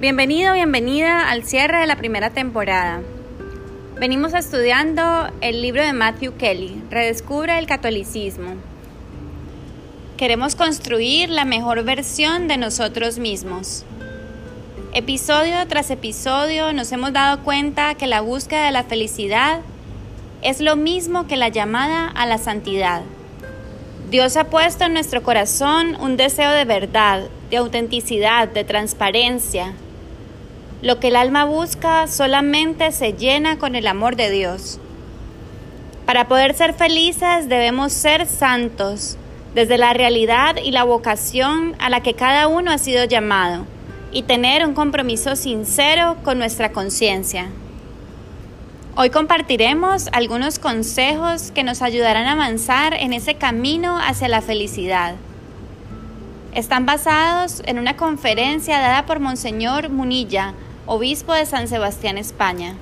Bienvenido, bienvenida al cierre de la primera temporada. Venimos estudiando el libro de Matthew Kelly, Redescubre el catolicismo. Queremos construir la mejor versión de nosotros mismos. Episodio tras episodio nos hemos dado cuenta que la búsqueda de la felicidad es lo mismo que la llamada a la santidad. Dios ha puesto en nuestro corazón un deseo de verdad, de autenticidad, de transparencia, lo que el alma busca solamente se llena con el amor de Dios. Para poder ser felices debemos ser santos desde la realidad y la vocación a la que cada uno ha sido llamado y tener un compromiso sincero con nuestra conciencia. Hoy compartiremos algunos consejos que nos ayudarán a avanzar en ese camino hacia la felicidad. Están basados en una conferencia dada por Monseñor Munilla, obispo de San Sebastián, España.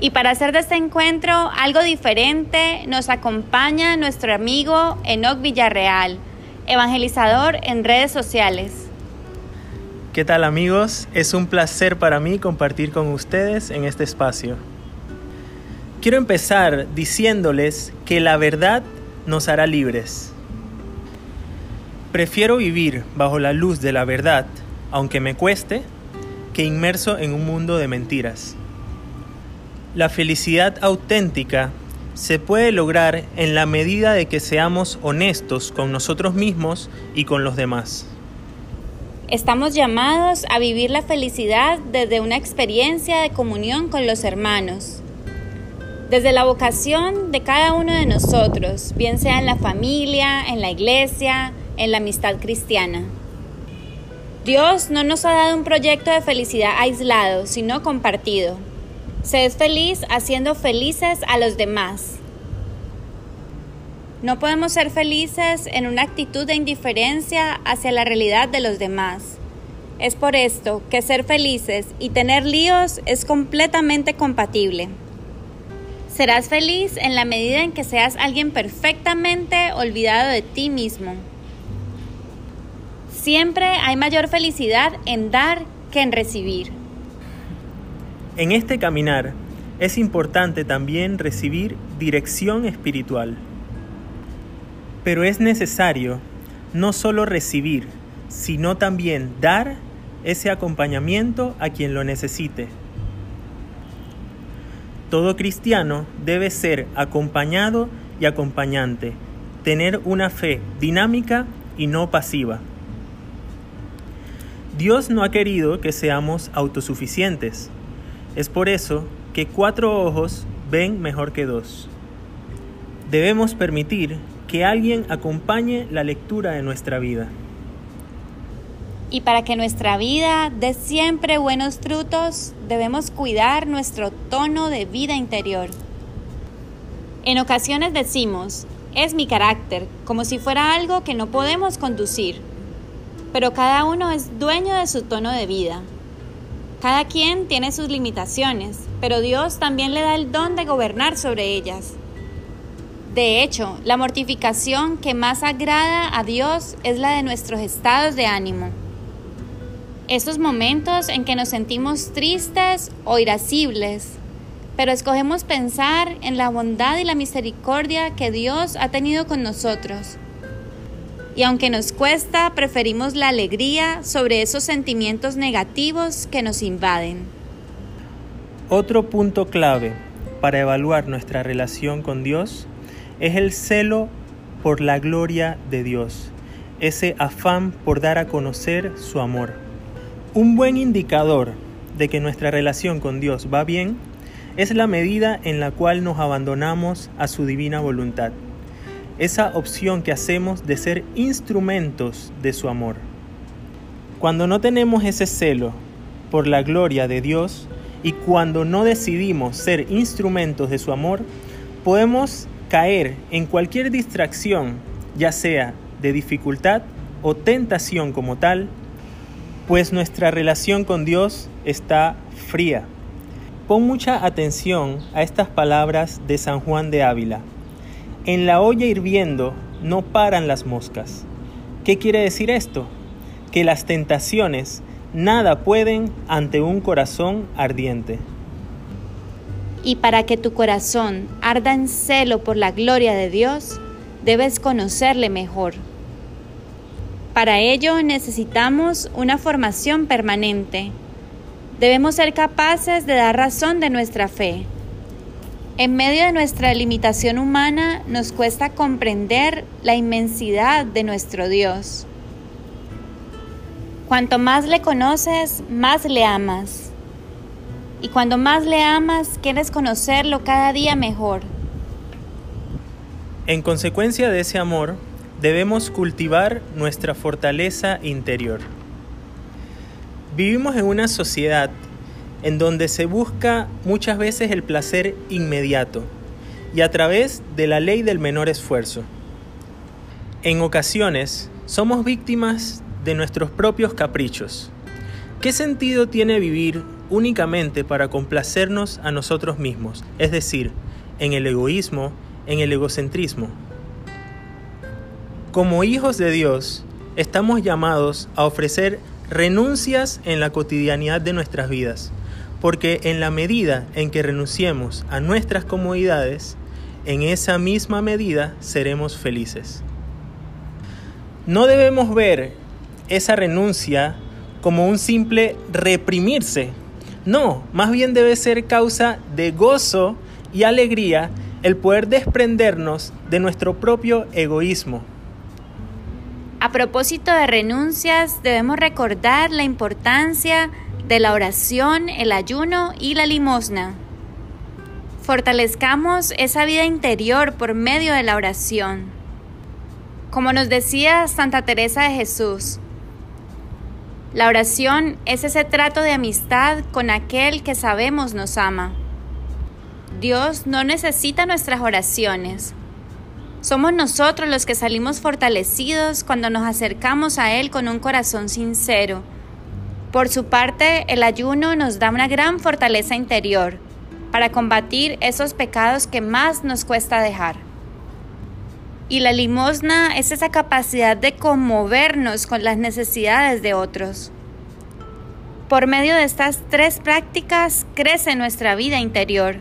Y para hacer de este encuentro algo diferente, nos acompaña nuestro amigo Enoc Villarreal, evangelizador en redes sociales. ¿Qué tal amigos? Es un placer para mí compartir con ustedes en este espacio. Quiero empezar diciéndoles que la verdad nos hará libres. Prefiero vivir bajo la luz de la verdad, aunque me cueste, que inmerso en un mundo de mentiras. La felicidad auténtica se puede lograr en la medida de que seamos honestos con nosotros mismos y con los demás. Estamos llamados a vivir la felicidad desde una experiencia de comunión con los hermanos, desde la vocación de cada uno de nosotros, bien sea en la familia, en la iglesia, en la amistad cristiana. Dios no nos ha dado un proyecto de felicidad aislado, sino compartido. Se es feliz haciendo felices a los demás. No podemos ser felices en una actitud de indiferencia hacia la realidad de los demás. Es por esto que ser felices y tener líos es completamente compatible. Serás feliz en la medida en que seas alguien perfectamente olvidado de ti mismo. Siempre hay mayor felicidad en dar que en recibir. En este caminar es importante también recibir dirección espiritual. Pero es necesario no solo recibir, sino también dar ese acompañamiento a quien lo necesite. Todo cristiano debe ser acompañado y acompañante, tener una fe dinámica y no pasiva. Dios no ha querido que seamos autosuficientes. Es por eso que cuatro ojos ven mejor que dos. Debemos permitir que alguien acompañe la lectura de nuestra vida. Y para que nuestra vida dé siempre buenos frutos, debemos cuidar nuestro tono de vida interior. En ocasiones decimos, es mi carácter, como si fuera algo que no podemos conducir pero cada uno es dueño de su tono de vida. Cada quien tiene sus limitaciones, pero Dios también le da el don de gobernar sobre ellas. De hecho, la mortificación que más agrada a Dios es la de nuestros estados de ánimo. Esos momentos en que nos sentimos tristes o irascibles, pero escogemos pensar en la bondad y la misericordia que Dios ha tenido con nosotros y aunque nos cuesta, preferimos la alegría sobre esos sentimientos negativos que nos invaden. Otro punto clave para evaluar nuestra relación con Dios es el celo por la gloria de Dios, ese afán por dar a conocer su amor. Un buen indicador de que nuestra relación con Dios va bien es la medida en la cual nos abandonamos a su divina voluntad esa opción que hacemos de ser instrumentos de su amor. Cuando no tenemos ese celo por la gloria de Dios y cuando no decidimos ser instrumentos de su amor, podemos caer en cualquier distracción, ya sea de dificultad o tentación como tal, pues nuestra relación con Dios está fría. Pon mucha atención a estas palabras de San Juan de Ávila. En la olla hirviendo no paran las moscas. ¿Qué quiere decir esto? Que las tentaciones nada pueden ante un corazón ardiente. Y para que tu corazón arda en celo por la gloria de Dios, debes conocerle mejor. Para ello necesitamos una formación permanente. Debemos ser capaces de dar razón de nuestra fe. En medio de nuestra limitación humana nos cuesta comprender la inmensidad de nuestro Dios. Cuanto más le conoces, más le amas. Y cuando más le amas, quieres conocerlo cada día mejor. En consecuencia de ese amor, debemos cultivar nuestra fortaleza interior. Vivimos en una sociedad en donde se busca muchas veces el placer inmediato y a través de la ley del menor esfuerzo. En ocasiones somos víctimas de nuestros propios caprichos. ¿Qué sentido tiene vivir únicamente para complacernos a nosotros mismos? Es decir, en el egoísmo, en el egocentrismo. Como hijos de Dios, estamos llamados a ofrecer renuncias en la cotidianidad de nuestras vidas, porque en la medida en que renunciemos a nuestras comodidades, en esa misma medida seremos felices. No debemos ver esa renuncia como un simple reprimirse. No, más bien debe ser causa de gozo y alegría el poder desprendernos de nuestro propio egoísmo. A propósito de renuncias, debemos recordar la importancia de la oración, el ayuno y la limosna. Fortalezcamos esa vida interior por medio de la oración. Como nos decía Santa Teresa de Jesús, la oración es ese trato de amistad con aquel que sabemos nos ama. Dios no necesita nuestras oraciones. Somos nosotros los que salimos fortalecidos cuando nos acercamos a Él con un corazón sincero. Por su parte, el ayuno nos da una gran fortaleza interior para combatir esos pecados que más nos cuesta dejar. Y la limosna es esa capacidad de conmovernos con las necesidades de otros. Por medio de estas tres prácticas crece nuestra vida interior,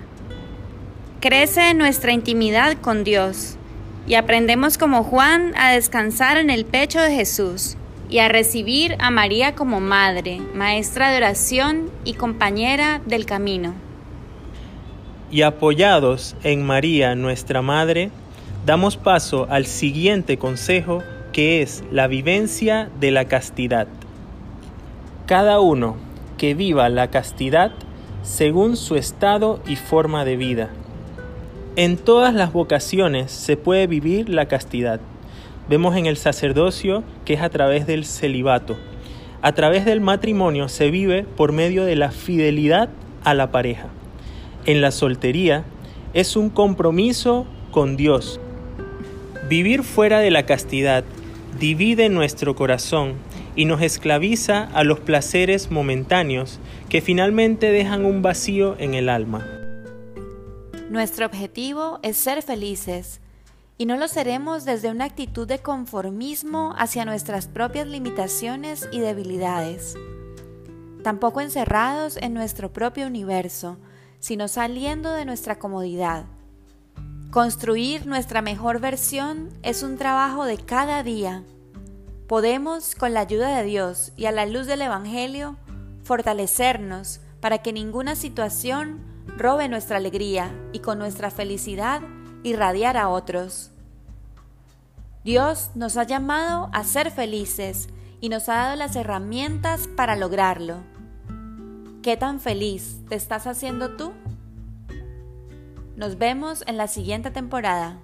crece nuestra intimidad con Dios y aprendemos como Juan a descansar en el pecho de Jesús y a recibir a María como madre, maestra de oración y compañera del camino. Y apoyados en María, nuestra Madre, damos paso al siguiente consejo que es la vivencia de la castidad. Cada uno que viva la castidad según su estado y forma de vida. En todas las vocaciones se puede vivir la castidad. Vemos en el sacerdocio que es a través del celibato. A través del matrimonio se vive por medio de la fidelidad a la pareja. En la soltería es un compromiso con Dios, Vivir fuera de la castidad divide nuestro corazón y nos esclaviza a los placeres momentáneos que finalmente dejan un vacío en el alma. Nuestro objetivo es ser felices y no lo seremos desde una actitud de conformismo hacia nuestras propias limitaciones y debilidades. Tampoco encerrados en nuestro propio universo, sino saliendo de nuestra comodidad Construir nuestra mejor versión es un trabajo de cada día. Podemos, con la ayuda de Dios y a la luz del Evangelio, fortalecernos para que ninguna situación robe nuestra alegría y con nuestra felicidad irradiar a otros. Dios nos ha llamado a ser felices y nos ha dado las herramientas para lograrlo. ¿Qué tan feliz te estás haciendo tú? Nos vemos en la siguiente temporada.